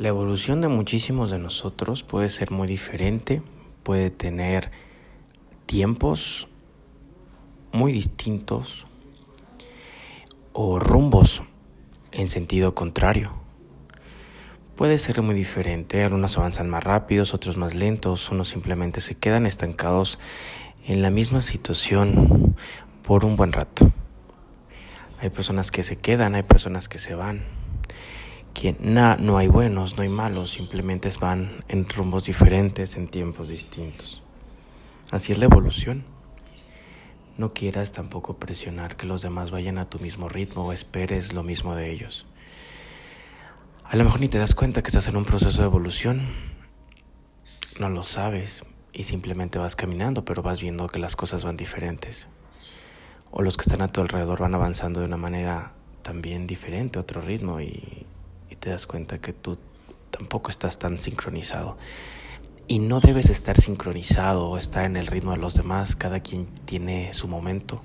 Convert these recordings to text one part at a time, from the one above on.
La evolución de muchísimos de nosotros puede ser muy diferente, puede tener tiempos muy distintos o rumbos en sentido contrario. Puede ser muy diferente, algunos avanzan más rápidos, otros más lentos, unos simplemente se quedan estancados en la misma situación por un buen rato. Hay personas que se quedan, hay personas que se van. Que no hay buenos, no hay malos, simplemente van en rumbos diferentes, en tiempos distintos. Así es la evolución. No quieras tampoco presionar que los demás vayan a tu mismo ritmo o esperes lo mismo de ellos. A lo mejor ni te das cuenta que estás en un proceso de evolución. No lo sabes y simplemente vas caminando, pero vas viendo que las cosas van diferentes. O los que están a tu alrededor van avanzando de una manera también diferente, otro ritmo, y te das cuenta que tú tampoco estás tan sincronizado. Y no debes estar sincronizado o estar en el ritmo de los demás, cada quien tiene su momento.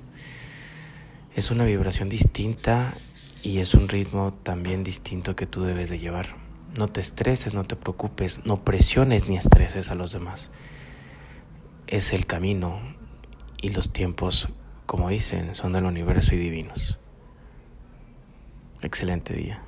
Es una vibración distinta y es un ritmo también distinto que tú debes de llevar. No te estreses, no te preocupes, no presiones ni estreses a los demás. Es el camino y los tiempos, como dicen, son del universo y divinos. Excelente día.